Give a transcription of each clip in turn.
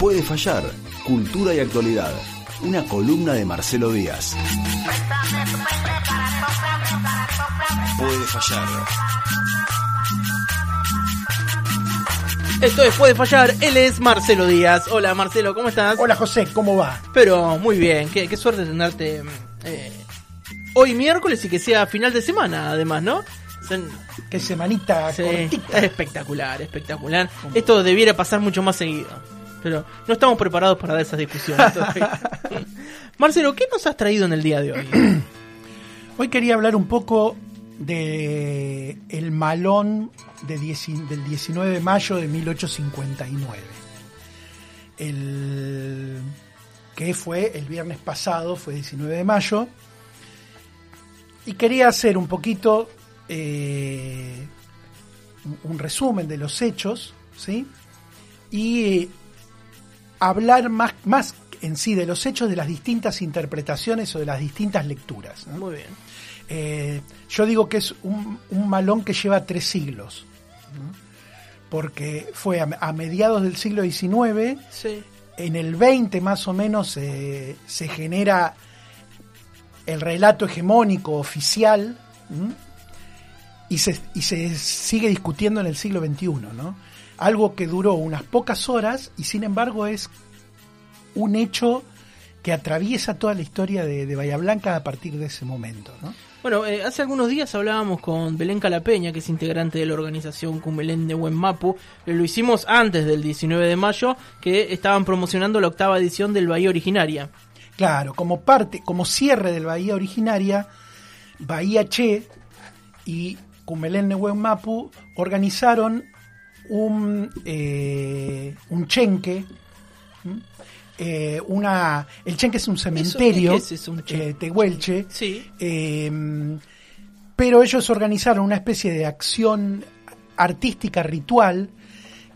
Puede fallar, cultura y actualidad. Una columna de Marcelo Díaz. Puede fallar. Esto es Puede Fallar, él es Marcelo Díaz. Hola Marcelo, ¿cómo estás? Hola José, ¿cómo va? Pero muy bien, qué, qué suerte tenerte eh, hoy miércoles y que sea final de semana además, ¿no? Son- Qué semanita sí, cortita. es espectacular, espectacular. Esto debiera pasar mucho más seguido. Pero no estamos preparados para dar esas discusiones. Marcelo, ¿qué nos has traído en el día de hoy? Hoy quería hablar un poco de el malón de del 19 de mayo de 1859. El que fue el viernes pasado, fue 19 de mayo. Y quería hacer un poquito eh, un resumen de los hechos, ¿sí? Y hablar más, más en sí de los hechos, de las distintas interpretaciones o de las distintas lecturas. ¿no? Muy bien. Eh, yo digo que es un, un malón que lleva tres siglos, ¿no? porque fue a, a mediados del siglo XIX, Sí. en el 20 más o menos eh, se genera el relato hegemónico oficial y se, y se sigue discutiendo en el siglo XXI, ¿no? Algo que duró unas pocas horas y sin embargo es un hecho que atraviesa toda la historia de, de Bahía Blanca a partir de ese momento, ¿no? Bueno, eh, hace algunos días hablábamos con Belén Calapeña, que es integrante de la organización Cumelén de Buen Mapu. Eh, Lo hicimos antes del 19 de mayo, que estaban promocionando la octava edición del Bahía Originaria. Claro, como parte, como cierre del Bahía originaria, Bahía Che y Cumelén Nehuen Mapu organizaron un, eh, un chenque. Eh, una, el chenque es un cementerio es un chenque? eh, tehuelche, Sí. eh, pero ellos organizaron una especie de acción artística ritual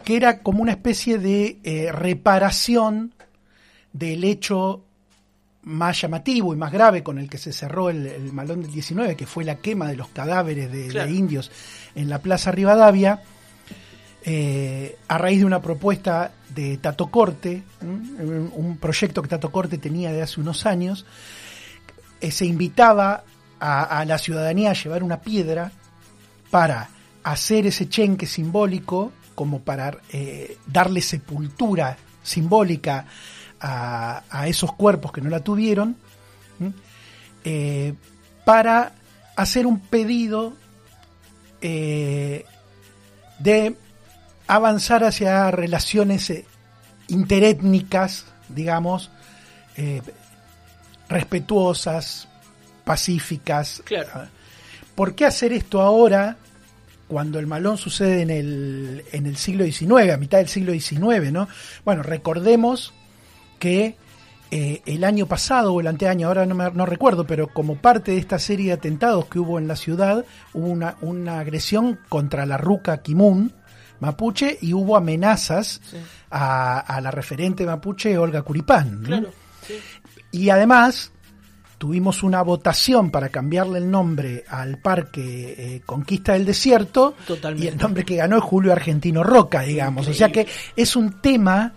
que era como una especie de reparación del hecho más llamativo y más grave con el que se cerró el, el malón del 19, que fue la quema de los cadáveres de, de indios en la Plaza Rivadavia, eh, a raíz de una propuesta de Tato Corte, un, proyecto que Tato Corte tenía de hace unos años, eh, se invitaba a, la ciudadanía a llevar una piedra para hacer ese chenque simbólico, como para eh, darle sepultura simbólica a, esos cuerpos que no la tuvieron, para hacer un pedido de avanzar hacia relaciones eh, interétnicas, digamos, eh, respetuosas, pacíficas. Claro. ¿Por qué hacer esto ahora cuando el malón sucede en el, en el siglo XIX, a mitad del siglo XIX, ¿no? Bueno, recordemos que eh, el año pasado o el anteaño, ahora no, me, no recuerdo, pero como parte de esta serie de atentados que hubo en la ciudad, hubo una, una agresión contra la ruca Kimun mapuche y hubo amenazas Sí. a, a la referente mapuche Olga Curipán. ¿no? Claro. sí. Y además tuvimos una votación para cambiarle el nombre al parque eh, Conquista del Desierto. Totalmente. Y el nombre que ganó es Julio Argentino Roca, digamos. O sea que es un tema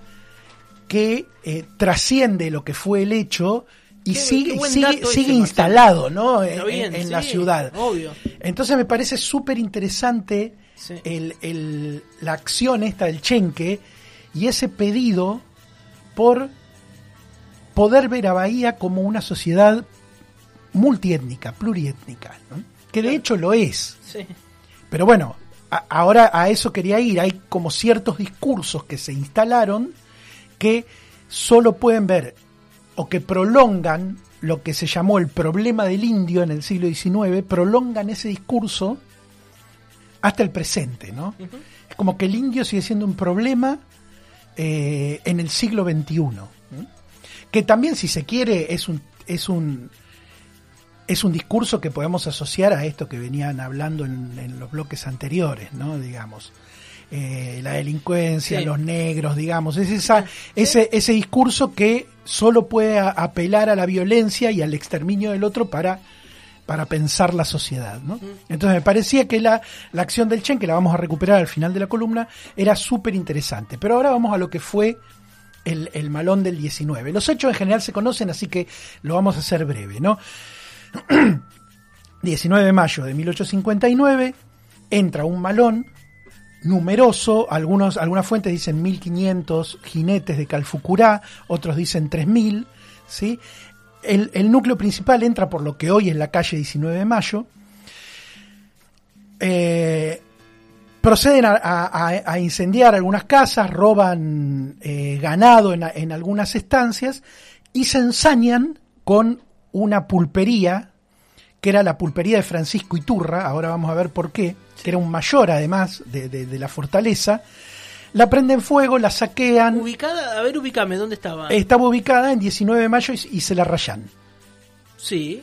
que eh, trasciende lo que fue el hecho y Qué- sigue, qué instalado ¿no? en, Está bien, en la ciudad. Obvio. Entonces me parece súper interesante Sí. el, el- la acción esta del Chenque y ese pedido por poder ver a Bahía como una sociedad multiétnica, pluriétnica, ¿no? que de hecho lo es. Sí. Pero bueno, a- ahora a eso quería ir. Hay como ciertos discursos que se instalaron que solo pueden ver o que prolongan lo que se llamó el problema del indio en el siglo XIX, prolongan ese discurso hasta el presente, ¿no? Es como que el indio sigue siendo un problema eh, en el siglo XXI. Que también, si se quiere, es un, es un es un discurso que podemos asociar a esto que venían hablando en, en los bloques anteriores, ¿no? Digamos. Eh, la delincuencia, Sí. los negros, digamos. Es esa, ese, ese discurso que solo puede apelar a la violencia y al exterminio del otro para, para pensar la sociedad, ¿no? Entonces me parecía que la, la acción del Chen, que la vamos a recuperar al final de la columna, era súper interesante. Pero ahora vamos a lo que fue el, el malón del 19. Los hechos en general se conocen, así que lo vamos a hacer breve, ¿no? 19 de mayo de 1859, entra un malón numeroso, algunos, algunas fuentes dicen 1500 jinetes de Calfucurá, otros dicen 3000, ¿sí? El, el núcleo principal entra por lo que hoy es la calle 19 de mayo. Eh, proceden a, incendiar algunas casas, roban eh, ganado en, en algunas estancias y se ensañan con una pulpería, que era la pulpería de Francisco Iturra, ahora vamos a ver por qué, que era un mayor además de, de- de la fortaleza. La prenden fuego, la saquean, Ubicada, a ver, ubicame, ¿dónde estaba? estaba ubicada en 19 de mayo y, y se la rayan. Sí.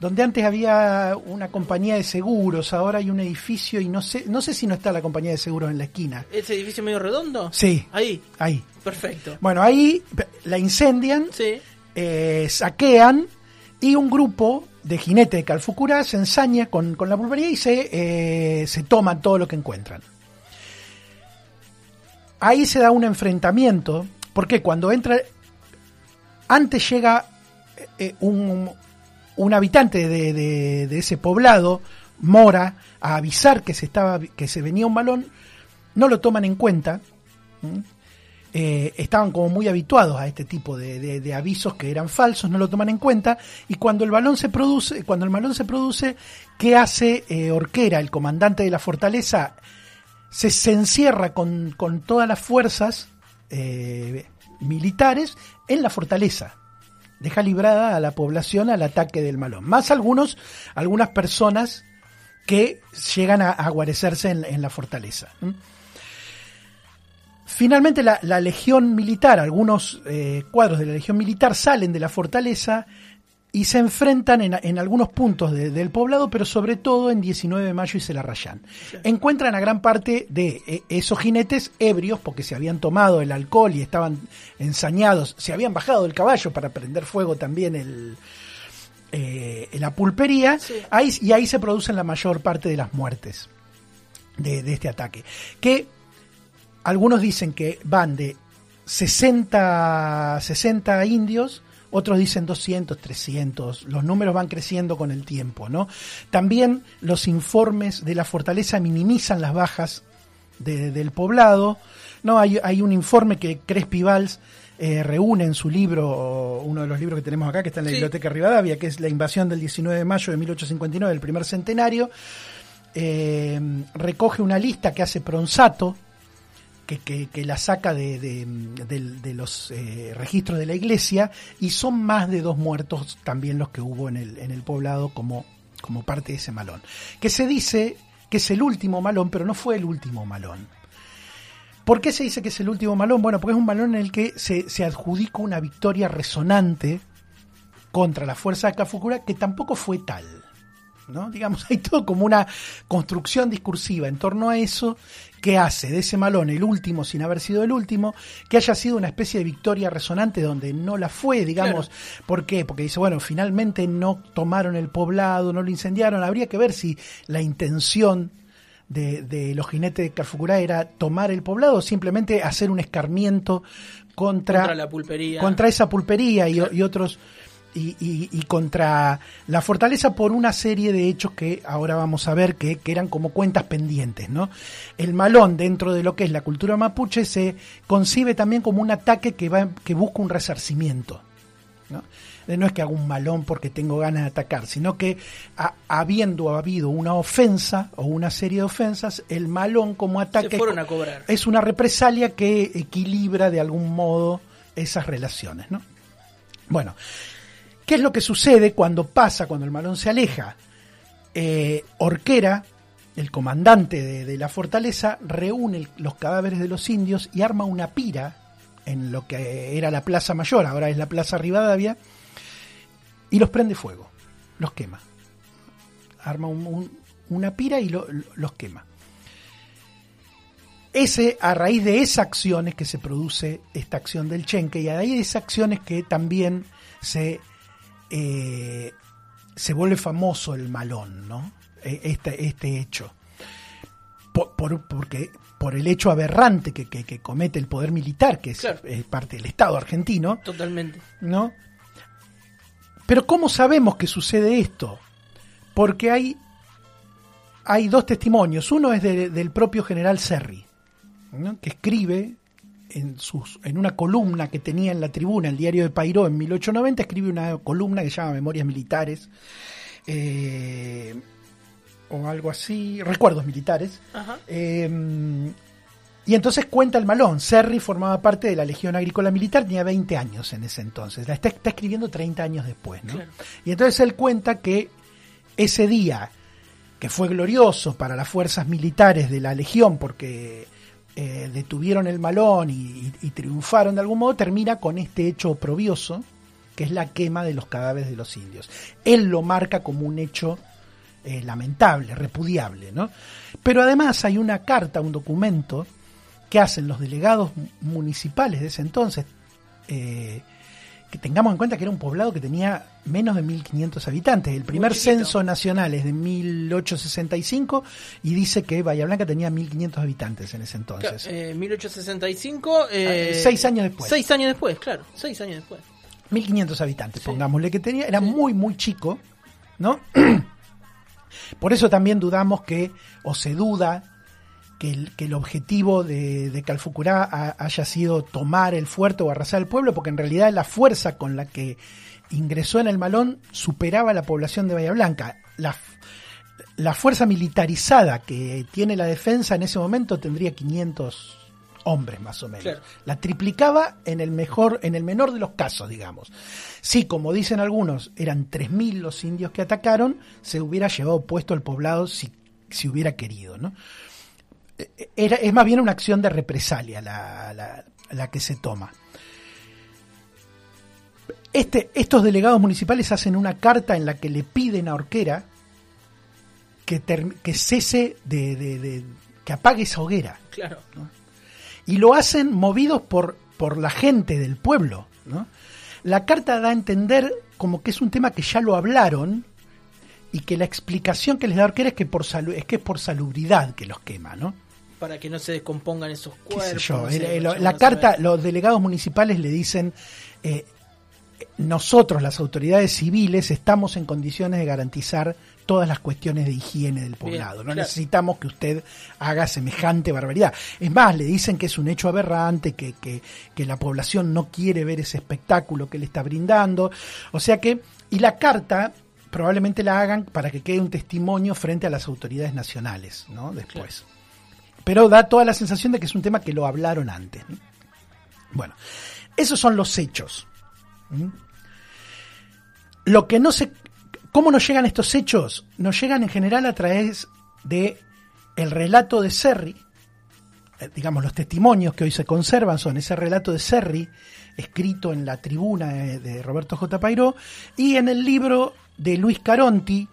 Donde antes había una compañía de seguros, ahora hay un edificio y no sé, no sé si no está la compañía de seguros en la esquina. ¿Ese edificio medio redondo? Sí, Ahí, ahí. perfecto. Bueno, ahí la incendian, Sí. eh, saquean y un grupo de jinetes de Calfucurá se ensaña con, con la pulpería y se, eh, se toman todo lo que encuentran. Ahí se da un enfrentamiento, porque cuando entra, antes llega eh, un, un habitante de, de- ese poblado, Mora, a avisar que se, estaba, que se venía un balón, no lo toman en cuenta. eh, estaban como muy habituados a este tipo de, de- avisos que eran falsos, no lo toman en cuenta, y cuando el balón se produce, cuando el balón se produce, ¿qué hace eh, Orquera, el comandante de la fortaleza? Se, se encierra con, con todas las fuerzas eh, militares en la fortaleza. Deja librada a la población al ataque del malón. Más algunos, algunas personas que llegan a, a guarecerse en, en la fortaleza. Finalmente la, la legión militar, algunos eh, cuadros de la legión militar salen de la fortaleza y se enfrentan en, en algunos puntos de- del poblado, pero sobre todo en 19 de mayo y se la rayan. Encuentran a gran parte de eh, esos jinetes ebrios porque se habían tomado el alcohol y estaban ensañados, se habían bajado del caballo para prender fuego también el, eh, la pulpería, Sí. ahí, y ahí se producen la mayor parte de las muertes de, de este ataque. Que algunos dicen que van de 60, 60 indios, otros dicen 200, 300, los números van creciendo con el tiempo, ¿no? También los informes de la fortaleza minimizan las bajas de- del poblado, ¿no? Hay, hay un informe que Crespi Valls eh, reúne en su libro, uno de los libros que tenemos acá, que está en la Sí. Biblioteca Rivadavia, que es La invasión del 19 de mayo de 1859, el primer centenario, eh, recoge una lista que hace Pronsato, que, la saca de, de- los eh, registros de la iglesia, y son más de dos muertos también los que hubo en el, en el poblado como, parte de ese malón. Que se dice que es el último malón, pero no fue el último malón. ¿Por qué se dice que es el último malón? Bueno, porque es un malón en el que se, se adjudica una victoria resonante contra la fuerza de Cafukura que tampoco fue tal. ¿No? Digamos, hay todo como una construcción discursiva en torno a eso que hace de ese malón el último sin haber sido el último, que haya sido una especie de victoria resonante donde no la fue, digamos. ¿Por qué? Porque dice, bueno, finalmente no tomaron el poblado, no lo incendiaron. Habría que ver si la intención de, de los jinetes de Carfucurá era tomar el poblado o simplemente hacer un escarmiento contra, Contra la pulpería. contra esa pulpería y, y otros y, y- y contra la fortaleza por una serie de hechos que ahora vamos a ver que, que eran como cuentas pendientes, ¿no? El malón dentro de lo que es la cultura mapuche se concibe también como un ataque que va que busca un resarcimiento, ¿no? Eh, No es que haga un malón porque tengo ganas de atacar, sino que ha- habiendo habido una ofensa o una serie de ofensas, el malón como ataque Se fueron a cobrar. es una represalia que equilibra de algún modo esas relaciones, ¿no? Bueno, ¿qué es lo que sucede cuando pasa, cuando el malón se aleja? Eh, Orquera, el comandante de, la fortaleza, reúne los cadáveres de los indios y arma una pira en lo que era la Plaza Mayor, ahora es la Plaza Rivadavia, y los prende fuego, los quema. Arma un- un- una pira y lo- lo- los quema. Ese, a raíz de esa acción es que se produce esta acción del Chenque y a raíz de esa acción es que también se, eh, se vuelve famoso el malón, ¿no? Eh, Este, este hecho. por, por- porque por el hecho aberrante que, que- que comete el poder militar, que es, Claro. es parte del Estado argentino, Totalmente. ¿no? Pero ¿cómo sabemos que sucede esto? Porque hay, hay dos testimonios. Uno es de- del propio general Serri, ¿no? que escribe en, sus, en una columna que tenía en la tribuna, el diario de Pairó, en 1890, escribe una columna que se llama Memorias Militares, eh, o algo así, Recuerdos Militares. Ajá. Eh, y entonces cuenta el malón. Serri formaba parte de la Legión Agrícola Militar, tenía 20 años en ese entonces. La está, está escribiendo 30 años después, ¿no? Claro. Y entonces él cuenta que ese día, que fue glorioso para las fuerzas militares de la Legión, porque eh, detuvieron el malón y, triunfaron de algún modo, termina con este hecho oprobioso, que es la quema de los cadáveres de los indios. Él lo marca como un hecho eh, lamentable, repudiable, ¿no? Pero además hay una carta, un documento que hacen los delegados mu- municipales de ese entonces, eh, que tengamos en cuenta que era un poblado que tenía menos de 1.500 habitantes. El primer censo nacional es de 1865 y dice que Bahía Blanca tenía 1.500 habitantes en ese entonces. Eh, 1865. eh, Ah, seis años después. Seis años después, claro. Seis años después. 1500 habitantes, Sí. pongámosle que tenía, era Sí. muy, muy chico, ¿no? Por eso también dudamos que, o se duda, que el, que el objetivo de, de Calfucurá ha- haya sido tomar el fuerte o arrasar el pueblo, porque en realidad la fuerza con la que ingresó en el Malón superaba la población de Bahía Blanca. La, fuerza militarizada que tiene la defensa en ese momento tendría 500 hombres más o menos. Claro. La triplicaba en el mejor, en el menor de los casos, digamos. Si, como dicen algunos, eran 3.000 los indios que atacaron, se hubiera llevado puesto el poblado si, si hubiera querido, ¿no? Era, es más bien una acción de represalia la, la- la que se toma. Este, estos delegados municipales hacen una carta en la que le piden a Orquera que, que cese de, de- de- que apague esa hoguera Claro. y lo hacen movidos por, por la gente del pueblo. ¿no? La carta da a entender como que es un tema que ya lo hablaron y que la explicación que les da Orquera es que, por es, que es por salubridad que los quema. ¿no? Para que no se descompongan esos ¿Qué cuerpos. sé yo? no sé, El- el- vaya la carta, los delegados municipales le dicen, eh, nosotros, las autoridades civiles, estamos en condiciones de garantizar todas las cuestiones de higiene del poblado. no claro. necesitamos que usted haga semejante barbaridad. Es más, le dicen que es un hecho aberrante, que, que, que la población no quiere ver ese espectáculo que le está brindando. O sea que, y la carta probablemente la hagan para que quede un testimonio frente a las autoridades nacionales, ¿no? Después pero da toda la sensación de que es un tema que lo hablaron antes. ¿no? Bueno, esos son los hechos. Lo que no se, ¿cómo nos llegan estos hechos? Nos llegan en general a través de el relato de Serri, eh, digamos los testimonios que hoy se conservan son ese relato de Serri escrito en la tribuna de, de Roberto J. Pairó y en el libro de Luis Caronti,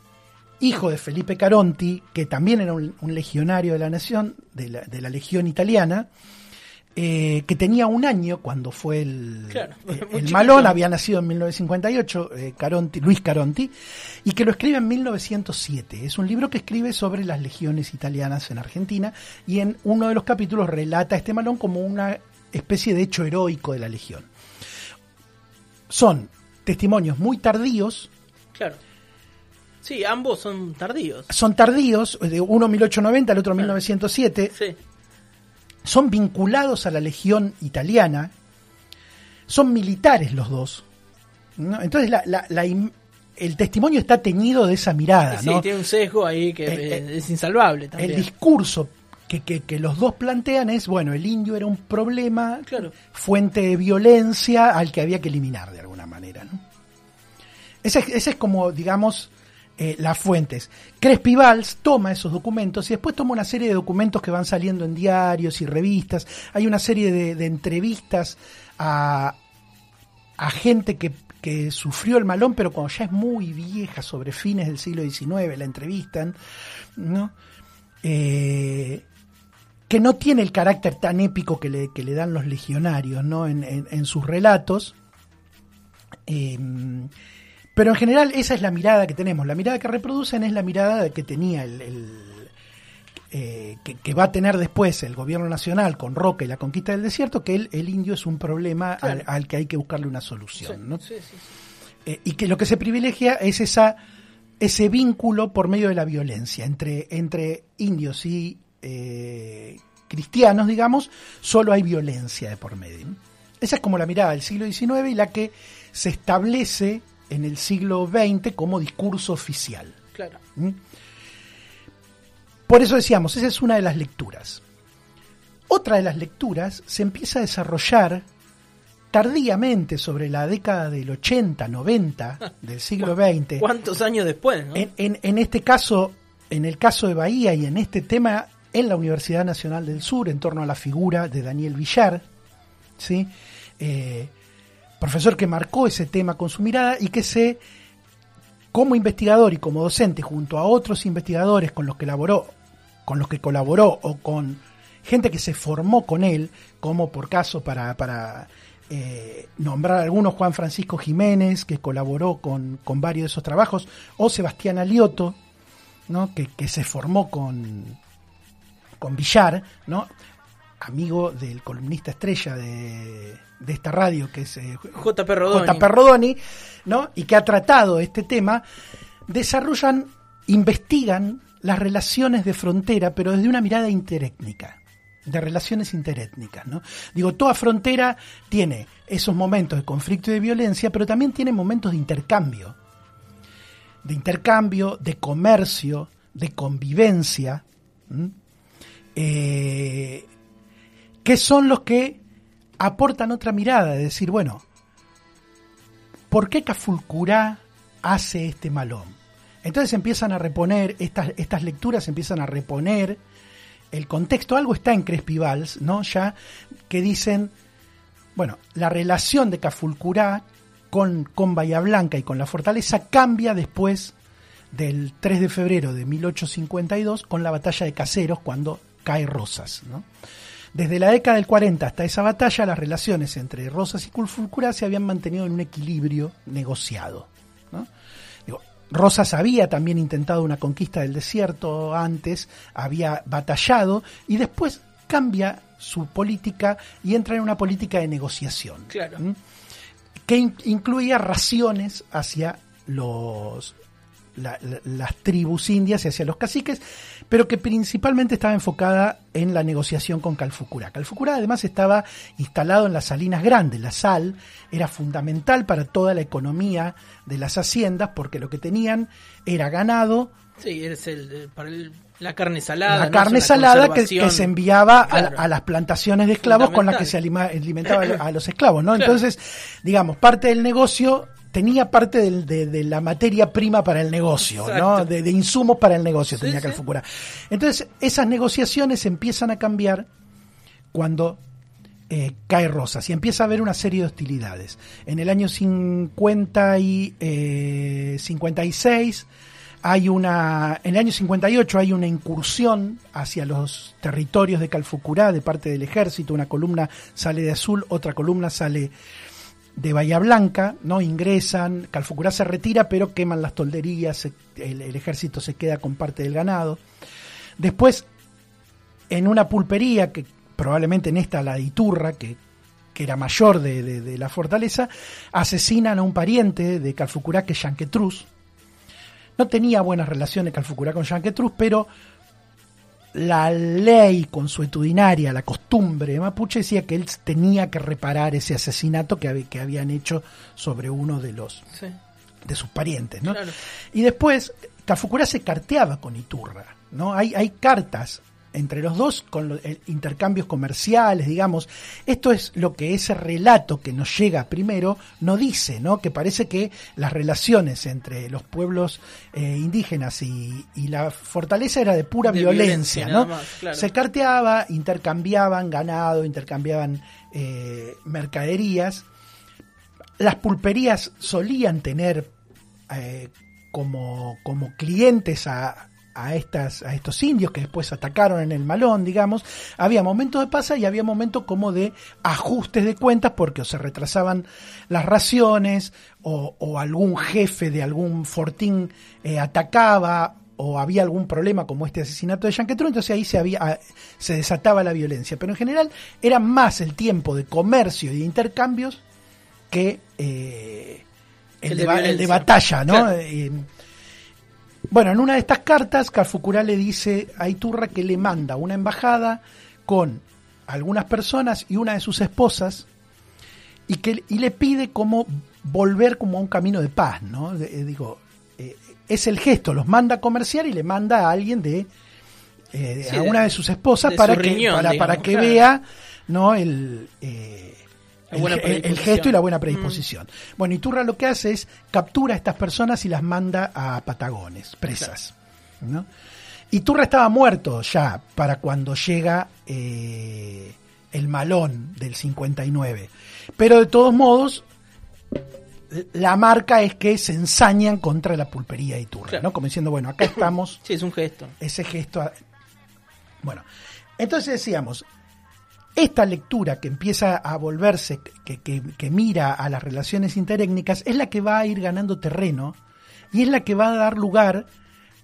hijo de Felipe Caronti, que también era un, un legionario de la nación, de la, de la legión italiana, eh, que tenía un año cuando fue el, Claro, eh, el. Malón, había nacido en 1958, eh, Caronti, Luis Caronti, y que lo escribe en 1907. Es un libro que escribe sobre las legiones italianas en Argentina y en uno de los capítulos relata a este Malón como una especie de hecho heroico de la legión. Son testimonios muy tardíos, Claro. Sí, ambos son tardíos. son tardíos, de uno 1890, el otro Claro. 1907, Sí. son vinculados a la legión italiana, son militares los dos. ¿no? Entonces la- la- la im- el testimonio está teñido de esa mirada. Sí, ¿no? tiene un sesgo ahí que eh, el- es insalvable también. El discurso que, que- que los dos plantean es, bueno, el indio era un problema, Claro. fuente de violencia al que había que eliminar de alguna manera. ¿no? Ese, es- ese es como, digamos, eh, las fuentes. Crespi Valls toma esos documentos y después toma una serie de documentos que van saliendo en diarios y revistas. Hay una serie de, entrevistas a, a gente que, que sufrió el malón, pero cuando ya es muy vieja, sobre fines del siglo XIX, la entrevistan, ¿no? Eh, que no tiene el carácter tan épico que le, que le dan los legionarios, ¿no? En, en- en sus relatos. Eh, pero en general esa es la mirada que tenemos. La mirada que reproducen es la mirada que tenía el, el- eh, que, va a tener después el gobierno nacional con Roca y la conquista del desierto, que el, el indio es un problema al, que hay que buscarle una solución. Eh, y que lo que se privilegia es esa, ese vínculo por medio de la violencia entre, entre indios y eh, cristianos, digamos, solo hay violencia de por medio. Esa es como la mirada del siglo XIX y la que se establece en el siglo XX como discurso oficial. Claro. ¿Mm? Por eso decíamos, esa es una de las lecturas. Otra de las lecturas se empieza a desarrollar tardíamente sobre la década del 80, 90 del siglo XX. ¿Cuántos años después? En, este caso, en el caso de Bahía y en este tema en la Universidad Nacional del Sur, en torno a la figura de Daniel Villar, ¿sí? Eh, profesor que marcó ese tema con su mirada y que se como investigador y como docente junto a otros investigadores con los que elaboró, con los que colaboró o con gente que se formó con él, como por caso para, para eh, nombrar algunos, Juan Francisco Jiménez, que colaboró con, varios de esos trabajos, o Sebastián Alioto, ¿no? que, que se formó con, con Villar, ¿no? amigo del columnista estrella de, de esta radio, que es eh, JP Rodoni. JP Rodoni, ¿no? y que ha tratado este tema, desarrollan, investigan las relaciones de frontera, pero desde una mirada interétnica, de relaciones interétnicas. ¿no? Digo, toda frontera tiene esos momentos de conflicto y de violencia, pero también tiene momentos de intercambio, de intercambio, de comercio, de convivencia, eh, que son los que aportan otra mirada, de decir, bueno, ¿por qué Cafulcurá hace este malón? Entonces empiezan a reponer, estas, estas lecturas empiezan a reponer el contexto, algo está en Crespivals, ¿no? Ya que dicen, bueno, la relación de Cafulcurá con, con Bahía Blanca y con la fortaleza cambia después del 3 de febrero de 1852 con la batalla de Caseros cuando cae Rosas, ¿no? Desde la década del 40 hasta esa batalla, las relaciones entre Rosas y Cafulcurá se habían mantenido en un equilibrio negociado. Rosas había también intentado una conquista del desierto antes, había batallado y después cambia su política y entra en una política de negociación. Que incluía raciones hacia los, las tribus indias y hacia los caciques, pero que principalmente estaba enfocada en la negociación con Calfucurá. Calfucurá además estaba instalado en las salinas grandes, la sal era fundamental para toda la economía de las haciendas porque lo que tenían era ganado. Sí, es el, para la carne salada. La carne salada que, se enviaba a, las plantaciones de esclavos con las que se alimentaba a los esclavos, ¿no? Entonces, digamos, parte del negocio tenía parte de, la materia prima para el negocio, ¿no? De, insumos para el negocio tenía sí, Entonces, esas negociaciones empiezan a cambiar cuando eh, cae Rosas y empieza a haber una serie de hostilidades. En el año 50 y 56 eh, hay una, en el año 58 hay una incursión hacia los territorios de Calfucurá de parte del ejército, una columna sale de azul, otra columna sale de Bahía Blanca, ¿no? Ingresan, Calfucurá se retira, pero queman las tolderías, el, ejército se queda con parte del ganado. Después, en una pulpería, que probablemente en esta la de Iturra, que, era mayor de, la fortaleza, asesinan a un pariente de Calfucurá, que es Yanquetruz. No tenía buenas relaciones Calfucurá con Yanquetruz, pero la ley consuetudinaria, la costumbre mapuche decía que él tenía que reparar ese asesinato que, que habían hecho sobre uno de los de sus parientes, ¿no? Y después Cafukura se carteaba con Iturra, ¿no? Hay, hay cartas entre los dos con los intercambios comerciales, digamos. Esto es lo que ese relato que nos llega primero no dice, ¿no? Que parece que las relaciones entre los pueblos eh, indígenas y, la fortaleza era de pura violencia, ¿no? Se carteaba, intercambiaban ganado, intercambiaban eh, mercaderías. Las pulperías solían tener eh, como, como clientes a, a, estas, a estos indios que después atacaron en el malón, digamos, había momentos de paz y había momentos como de ajustes de cuentas porque o se retrasaban las raciones o, algún jefe de algún fortín eh, atacaba o había algún problema como este asesinato de Yanquetrón, entonces ahí se, había, se desataba la violencia. Pero en general era más el tiempo de comercio y de intercambios que eh, el, El de, de el batalla, ¿no? Claro. Bueno, en una de estas cartas, Calfucurá le dice a Iturra que le manda una embajada con algunas personas y una de sus esposas y que y le pide como volver como a un camino de paz, ¿no? De- eh, digo, eh, es el gesto, los manda a comerciar y le manda a alguien de eh, Sí, a una de sus esposas para su que riñón, para, digamos, para que claro. vea, ¿no? El eh, buena el- gesto y la buena predisposición. Bueno, Iturra lo que hace es captura a estas personas y las manda a Patagones, presas. ¿no? Iturra estaba muerto ya para cuando llega eh, el malón del 59. Pero de todos modos, la marca es que se ensañan contra la pulpería de Iturra, Claro. ¿no? Como diciendo, bueno, acá estamos Sí, es un gesto. ese gesto. a- Bueno, entonces decíamos, esta lectura que empieza a volverse, que, que- mira a las relaciones interétnicas, es la que va a ir ganando terreno y es la que va a dar lugar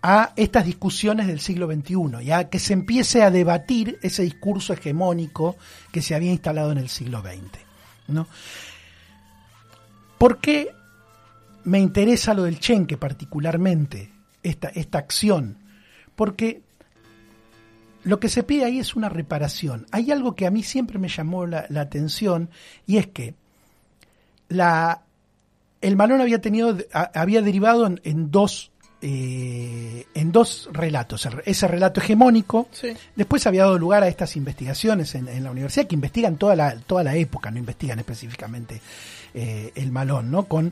a estas discusiones del siglo XXI, ya que se empiece a debatir ese discurso hegemónico que se había instalado en el siglo XX. ¿no? ¿Por qué me interesa lo del Chenque particularmente, esta, esta acción? Porque lo que se pide ahí es una reparación. Hay algo que a mí siempre me llamó la, la atención y es que la, el Malón había tenido, a- había derivado en, en dos eh, en dos relatos. El- Ese relato hegemónico, Sí. después había dado lugar a estas investigaciones en, en la universidad que investigan toda la, toda la época, no investigan específicamente eh, el Malón, ¿no? Con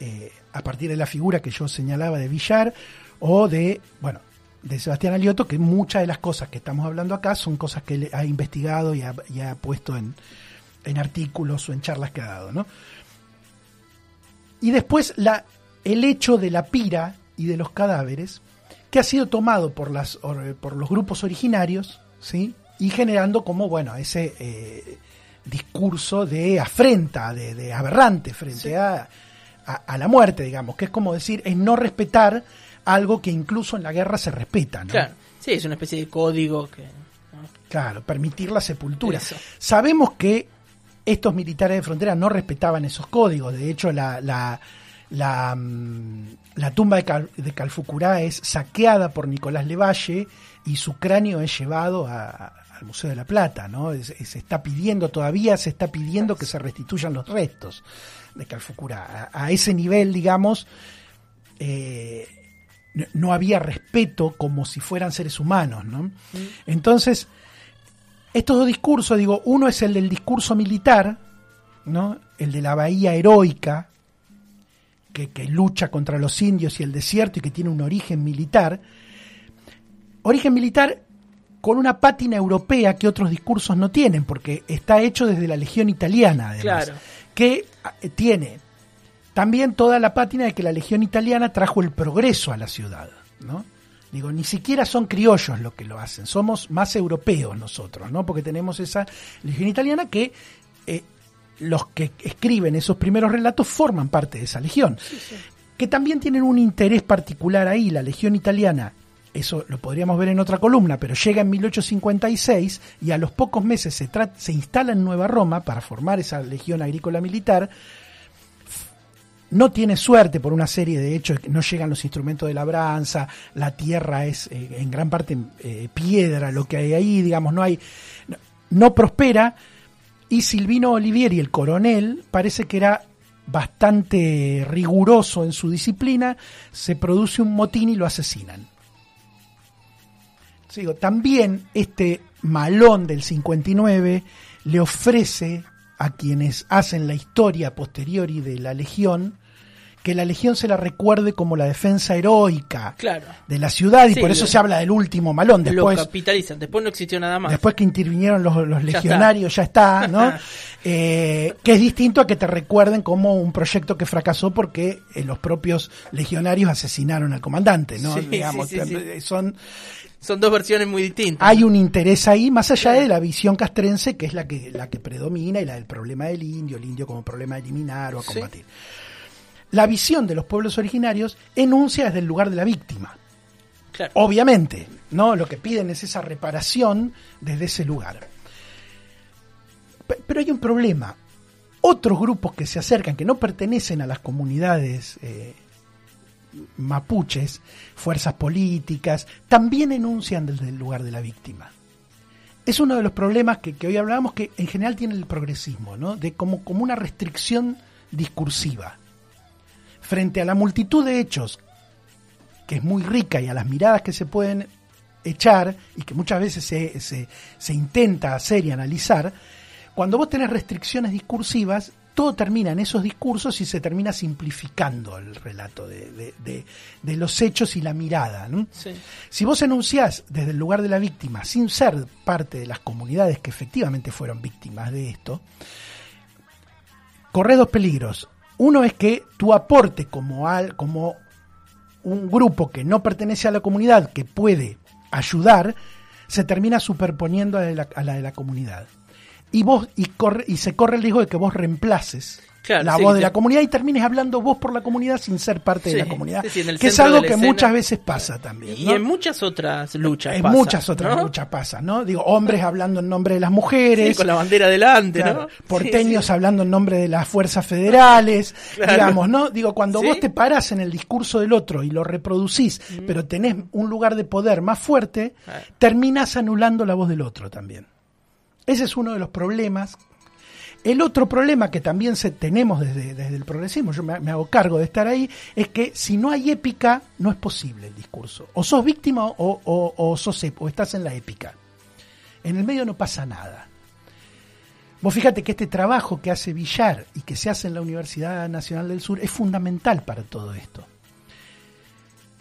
eh, a partir de la figura que yo señalaba de Villar o de, bueno, de Sebastián Alioto, que muchas de las cosas que estamos hablando acá son cosas que él ha investigado y ha, y ha puesto en, en artículos o en charlas que ha dado, ¿no? Y después la, el hecho de la pira y de los cadáveres, que ha sido tomado por, las, or- por los grupos originarios, ¿sí? Y generando como, bueno, ese eh, discurso de afrenta, de, de aberrante frente a, a, a la muerte, digamos, que es como decir, es no respetar algo que incluso en la guerra se respeta, ¿no? Claro. Sí, es una especie de código que. ¿no? Claro, permitir la sepultura. Eso. Sabemos que estos militares de frontera no respetaban esos códigos. De hecho, la, la, la, mm, la tumba de, Cal- de Calfucurá es saqueada por Nicolás Levalle y su cráneo es llevado a- a- al Museo de la Plata. ¿no? Es- es- se está pidiendo, todavía se está pidiendo que se restituyan los restos de Calfucurá. A, a ese nivel, digamos, eh, no- había respeto como si fueran seres humanos. ¿no? Entonces, estos dos discursos, digo, uno es el del discurso militar, ¿no? El de la bahía heroica, que, que lucha contra los indios y el desierto y que tiene un origen militar. Origen militar con una pátina europea que otros discursos no tienen, porque está hecho desde la Legión Italiana, además, Claro. que eh, tiene también toda la pátina de que la Legión Italiana trajo el progreso a la ciudad, ¿no? Digo, ni siquiera son criollos los que lo hacen, somos más europeos nosotros, ¿no? Porque tenemos esa Legión Italiana que eh, los que escriben esos primeros relatos forman parte de esa legión, que también tienen un interés particular ahí, la Legión Italiana. Eso lo podríamos ver en otra columna, pero llega en 1856 y a los pocos meses se, se instala en Nueva Roma para formar esa legión agrícola militar, no tiene suerte por una serie de hechos, no llegan los instrumentos de labranza, la tierra es eh, en gran parte eh, piedra, lo que hay ahí, digamos, no hay, no, no prospera, y Silvino Olivieri, el coronel, parece que era bastante riguroso en su disciplina, se produce un motín y lo asesinan. Sí, digo, también este malón del 59 le ofrece a quienes hacen la historia posteriori de la Legión que la Legión se la recuerde como la defensa heroica Claro. de la ciudad y Sí, por eso lo- se habla del último malón. lo Después, capitalizan. Después no existió nada más. después que intervinieron los, los Ya legionarios, ya está, ¿no? Eh, que es distinto a que te recuerden como un proyecto que fracasó porque eh, los propios legionarios asesinaron al comandante, ¿no? Sí, Digamos, sí, son Son dos versiones muy distintas. hay un interés ahí, más allá de la visión castrense, que es la que, la que predomina, y la del problema del indio, el indio como problema a eliminar o a Sí. combatir. La visión de los pueblos originarios enuncia desde el lugar de la víctima. Obviamente, ¿no? Lo que piden es esa reparación desde ese lugar. Pero hay un problema. Otros grupos que se acercan, que no pertenecen a las comunidades eh, mapuches, fuerzas políticas, también enuncian desde el lugar de la víctima. Es uno de los problemas que, hoy hablábamos que en general tiene el progresismo, ¿no? De como, como una restricción discursiva. Frente a la multitud de hechos, que es muy rica, y a las miradas que se pueden echar, y que muchas veces se, se, se intenta hacer y analizar, cuando vos tenés restricciones discursivas, todo termina en esos discursos y se termina simplificando el relato de, los hechos y la mirada. Si vos enunciás desde el lugar de la víctima, sin ser parte de las comunidades que efectivamente fueron víctimas de esto, corres dos peligros. Uno es que tu aporte como, al, como un grupo que no pertenece a la comunidad, que puede ayudar, se termina superponiendo a la de la comunidad y vos y corre y se corre el riesgo de que vos reemplaces la voz de la comunidad y termines hablando vos por la comunidad sin ser parte de la comunidad, que es algo que muchas veces pasa también. Y en muchas otras luchas. En muchas otras luchas pasa, ¿no? Digo, hombres hablando en nombre de las mujeres. con la bandera delante, ¿no? Porteños hablando en nombre de las fuerzas federales, digamos, ¿no? Digo, cuando vos te parás en el discurso del otro y lo reproducís, pero tenés un lugar de poder más fuerte, ah. terminás anulando la voz del otro también. Ese es uno de los problemas. El otro problema que también se, tenemos desde, el progresismo, yo me, hago cargo de estar ahí, es que si no hay épica, no es posible el discurso. O sos víctima o, o, sos, o estás en la épica. En el medio no pasa nada. Vos fíjate que este trabajo que hace Villar y que se hace en la Universidad Nacional del Sur es fundamental para todo esto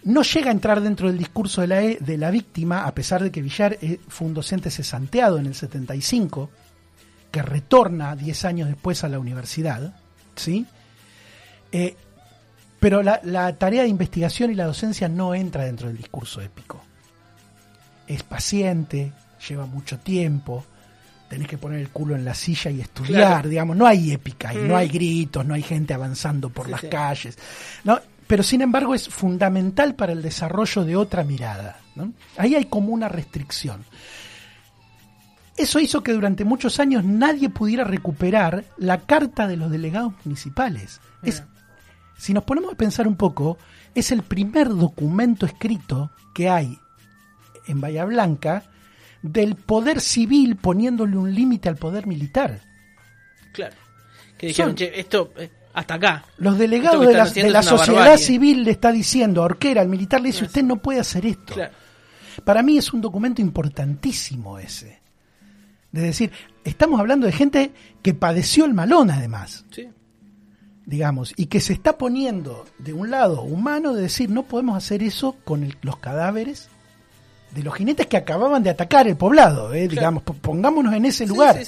no llega a entrar dentro del discurso de la, e, de la víctima, a pesar de que Villar eh, fue un docente cesanteado en el 75, que retorna 10 años después a la universidad, ¿sí? Eh, pero la, tarea de investigación y la docencia no entra dentro del discurso épico. Es paciente, lleva mucho tiempo, tenés que poner el culo en la silla y estudiar, digamos, no hay épica, y no hay gritos, no hay gente avanzando por las calles. ¿no? Pero sin embargo es fundamental para el desarrollo de otra mirada. Ahí hay como una restricción. Eso hizo que durante muchos años nadie pudiera recuperar la carta de los delegados municipales. Es, si nos ponemos a pensar un poco, es el primer documento escrito que hay en Bahía Blanca del poder civil poniéndole un límite al poder militar. Claro. Que dijeron, esto, eh, hasta acá. Los delegados de la, sociedad civil le está diciendo a Orquera, al militar le dice, usted no puede hacer esto. Para mí es un documento importantísimo ese. De decir, estamos hablando de gente que padeció el malón además. Digamos, y que se está poniendo de un lado humano de decir, no podemos hacer eso con los cadáveres de los jinetes que acababan de atacar el poblado, eh, digamos, pongámonos en ese lugar.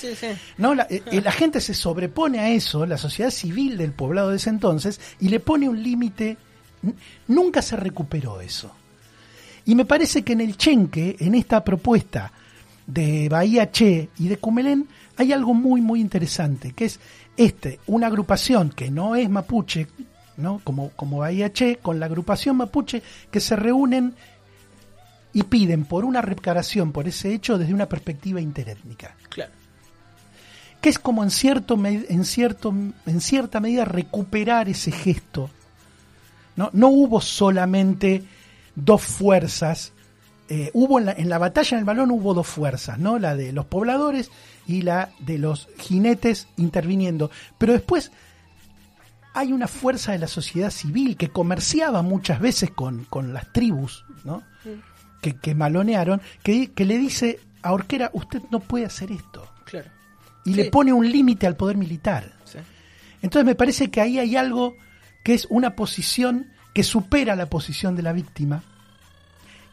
¿no? Eh, eh, la, gente se sobrepone a eso, la sociedad civil del poblado de ese entonces, y le pone un límite. Nunca se recuperó eso. Y me parece que en el Chenque, en esta propuesta de Bahía Che y de Cumelén, hay algo muy, muy interesante, que es este, una agrupación que no es mapuche, ¿no? Como, como Bahía Che, con la agrupación mapuche, que se reúnen y piden por una reparación por ese hecho desde una perspectiva interétnica. Claro. Que es como en, cierto, en, cierto, en cierta medida recuperar ese gesto. No, no hubo solamente dos fuerzas, eh, hubo en la, en la, batalla en el balón hubo dos fuerzas, ¿no? La de los pobladores y la de los jinetes interviniendo. Pero después hay una fuerza de la sociedad civil que comerciaba muchas veces con, con las tribus, ¿no? Que, malonearon, que, le dice a Orquera, usted no puede hacer esto. Claro. Y le pone un límite al poder militar. Entonces me parece que ahí hay algo que es una posición que supera la posición de la víctima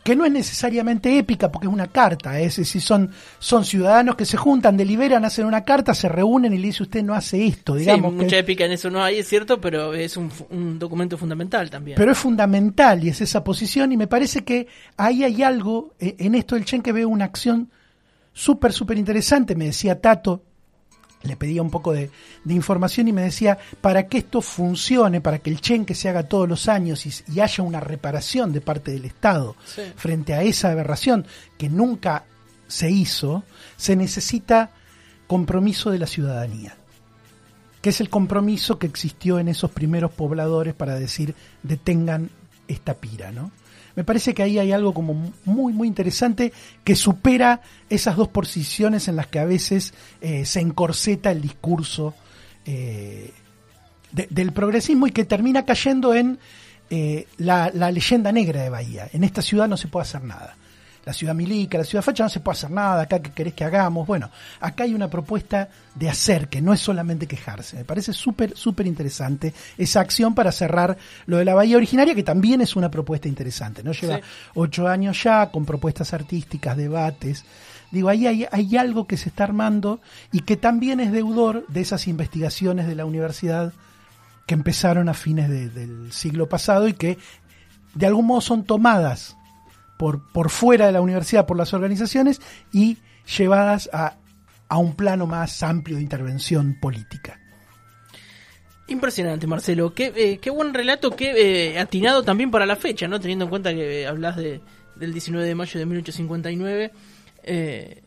que no es necesariamente épica porque es una carta, es decir, son, son ciudadanos que se juntan, deliberan, hacen una carta, se reúnen y le dice usted no hace esto, digamos. Sí, mucha épica en eso no hay, es cierto, pero es un, un, documento fundamental también. Pero es fundamental y es esa posición y me parece que ahí hay algo, eh, en esto del Chen que veo una acción súper, súper interesante, me decía Tato, le pedía un poco de, de, información y me decía, para que esto funcione, para que el chenque se haga todos los años y, y haya una reparación de parte del Estado Sí. frente a esa aberración que nunca se hizo, se necesita compromiso de la ciudadanía, que es el compromiso que existió en esos primeros pobladores para decir detengan esta pira, ¿no? Me parece que ahí hay algo como muy, muy interesante que supera esas dos posiciones en las que a veces eh, se encorseta el discurso eh, de- del progresismo y que termina cayendo en eh, la leyenda negra de Bahía. En esta ciudad no se puede hacer nada. La ciudad milica, la ciudad facha no se puede hacer nada, acá que querés que hagamos. Bueno, acá hay una propuesta de hacer, que no es solamente quejarse. Me parece súper, súper interesante esa acción para cerrar lo de la Bahía originaria, que también es una propuesta interesante. ¿no? Lleva Sí. ocho años ya, con propuestas artísticas, debates. Digo, ahí hay, hay algo que se está armando y que también es deudor de esas investigaciones de la universidad que empezaron a fines de- del siglo pasado y que de algún modo son tomadas por, por fuera de la universidad por las organizaciones y llevadas a, a un plano más amplio de intervención política. Impresionante, Marcelo. Qué, eh, qué buen relato, qué eh, atinado también para la fecha, ¿no? Teniendo en cuenta que eh, hablas de, del 19 de mayo de 1859. eh,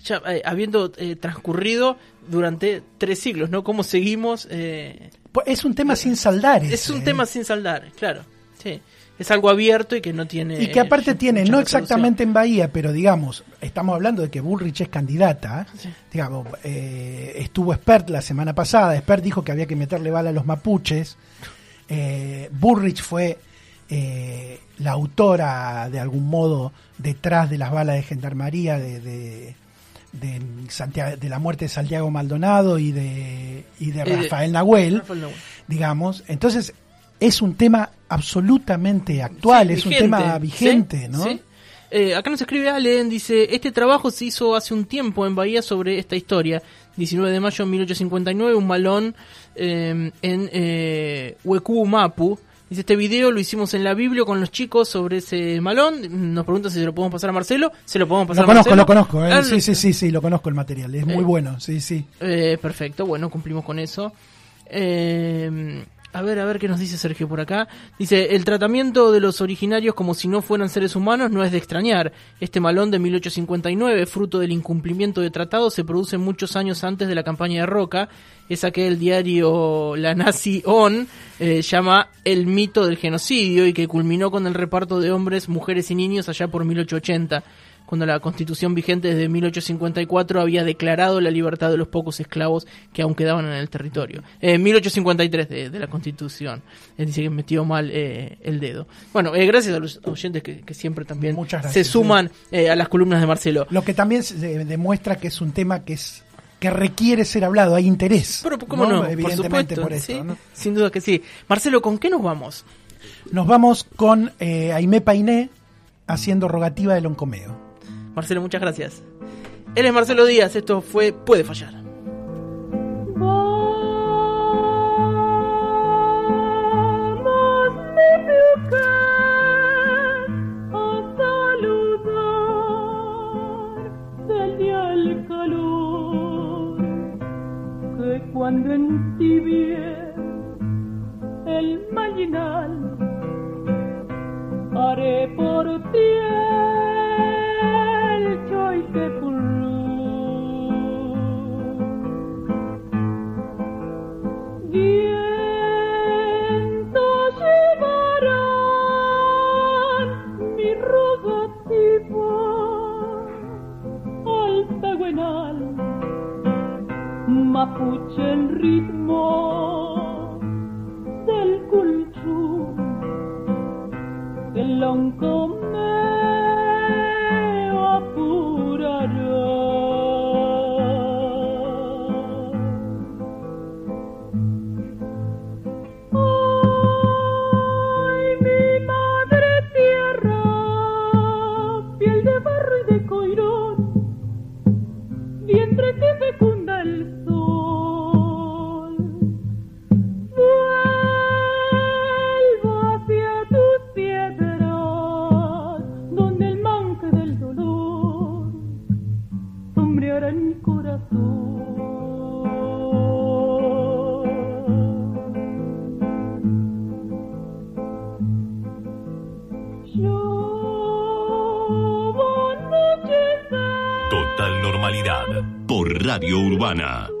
ya habiendo transcurrido durante tres siglos, ¿no? ¿Cómo seguimos? Pues Es un tema sin saldar. es ese, un tema sin saldar, claro. Sí. Es algo abierto y que no tiene. Y que aparte eh, tiene, no exactamente en Bahía, pero digamos, estamos hablando de que Bullrich es candidata. Sí. Digamos, eh, estuvo Spert la semana pasada. Spert dijo que había que meterle bala a los mapuches. Eh, Bullrich fue eh, la autora, de algún modo, detrás de las balas de gendarmería de, de, de Santiago- de la muerte de Santiago Maldonado y de, y de de- Rafael Nahuel Rafael Nahuel. digamos. Entonces, es un tema absolutamente actual, Sí, es un tema vigente, sí, ¿no? sí. Eh, acá nos escribe Allen, dice, este trabajo se hizo hace un tiempo en Bahía sobre esta historia. 19 de mayo de 1859, un malón eh, en eh, Mapu. Dice, este video lo hicimos en la Biblia con los chicos sobre ese malón. Nos pregunta si se lo podemos pasar a Marcelo. Se lo podemos pasar Lo a conozco, Marcelo. lo conozco, ¿eh? Ah, sí, sí, sí, sí, lo conozco el material, es muy Eh. bueno, sí, sí. Eh, perfecto, bueno, cumplimos con eso. Eh, a ver, a ver qué nos dice Sergio por acá. Dice, el tratamiento de los originarios como si no fueran seres humanos no es de extrañar. Este malón de 1859, fruto del incumplimiento de tratados, se produce muchos años antes de la campaña de Roca. Esa que el diario La Nazi On eh, llama el mito del genocidio y que culminó con el reparto de hombres, mujeres y niños allá por 1880 cuando la constitución vigente desde 1854 había declarado la libertad de los pocos esclavos que aún quedaban en el territorio. Eh, 1853 de, de la constitución. Él dice que metió mal eh, el dedo. Bueno, eh, gracias a los oyentes que, que siempre también se suman eh, a las columnas de Marcelo. Lo que también se- demuestra que es un tema que es que requiere ser hablado, hay interés. Pero, ¿cómo no? Evidentemente supuesto, por esto, sí, ¿no? sin duda que sí. Marcelo, ¿con qué nos vamos? Nos vamos con eh, Aimé Painé haciendo rogativa del oncomeo. Marcelo, muchas gracias. Él es Marcelo Díaz, esto fue Puede Fallar. Mapuche el ritmo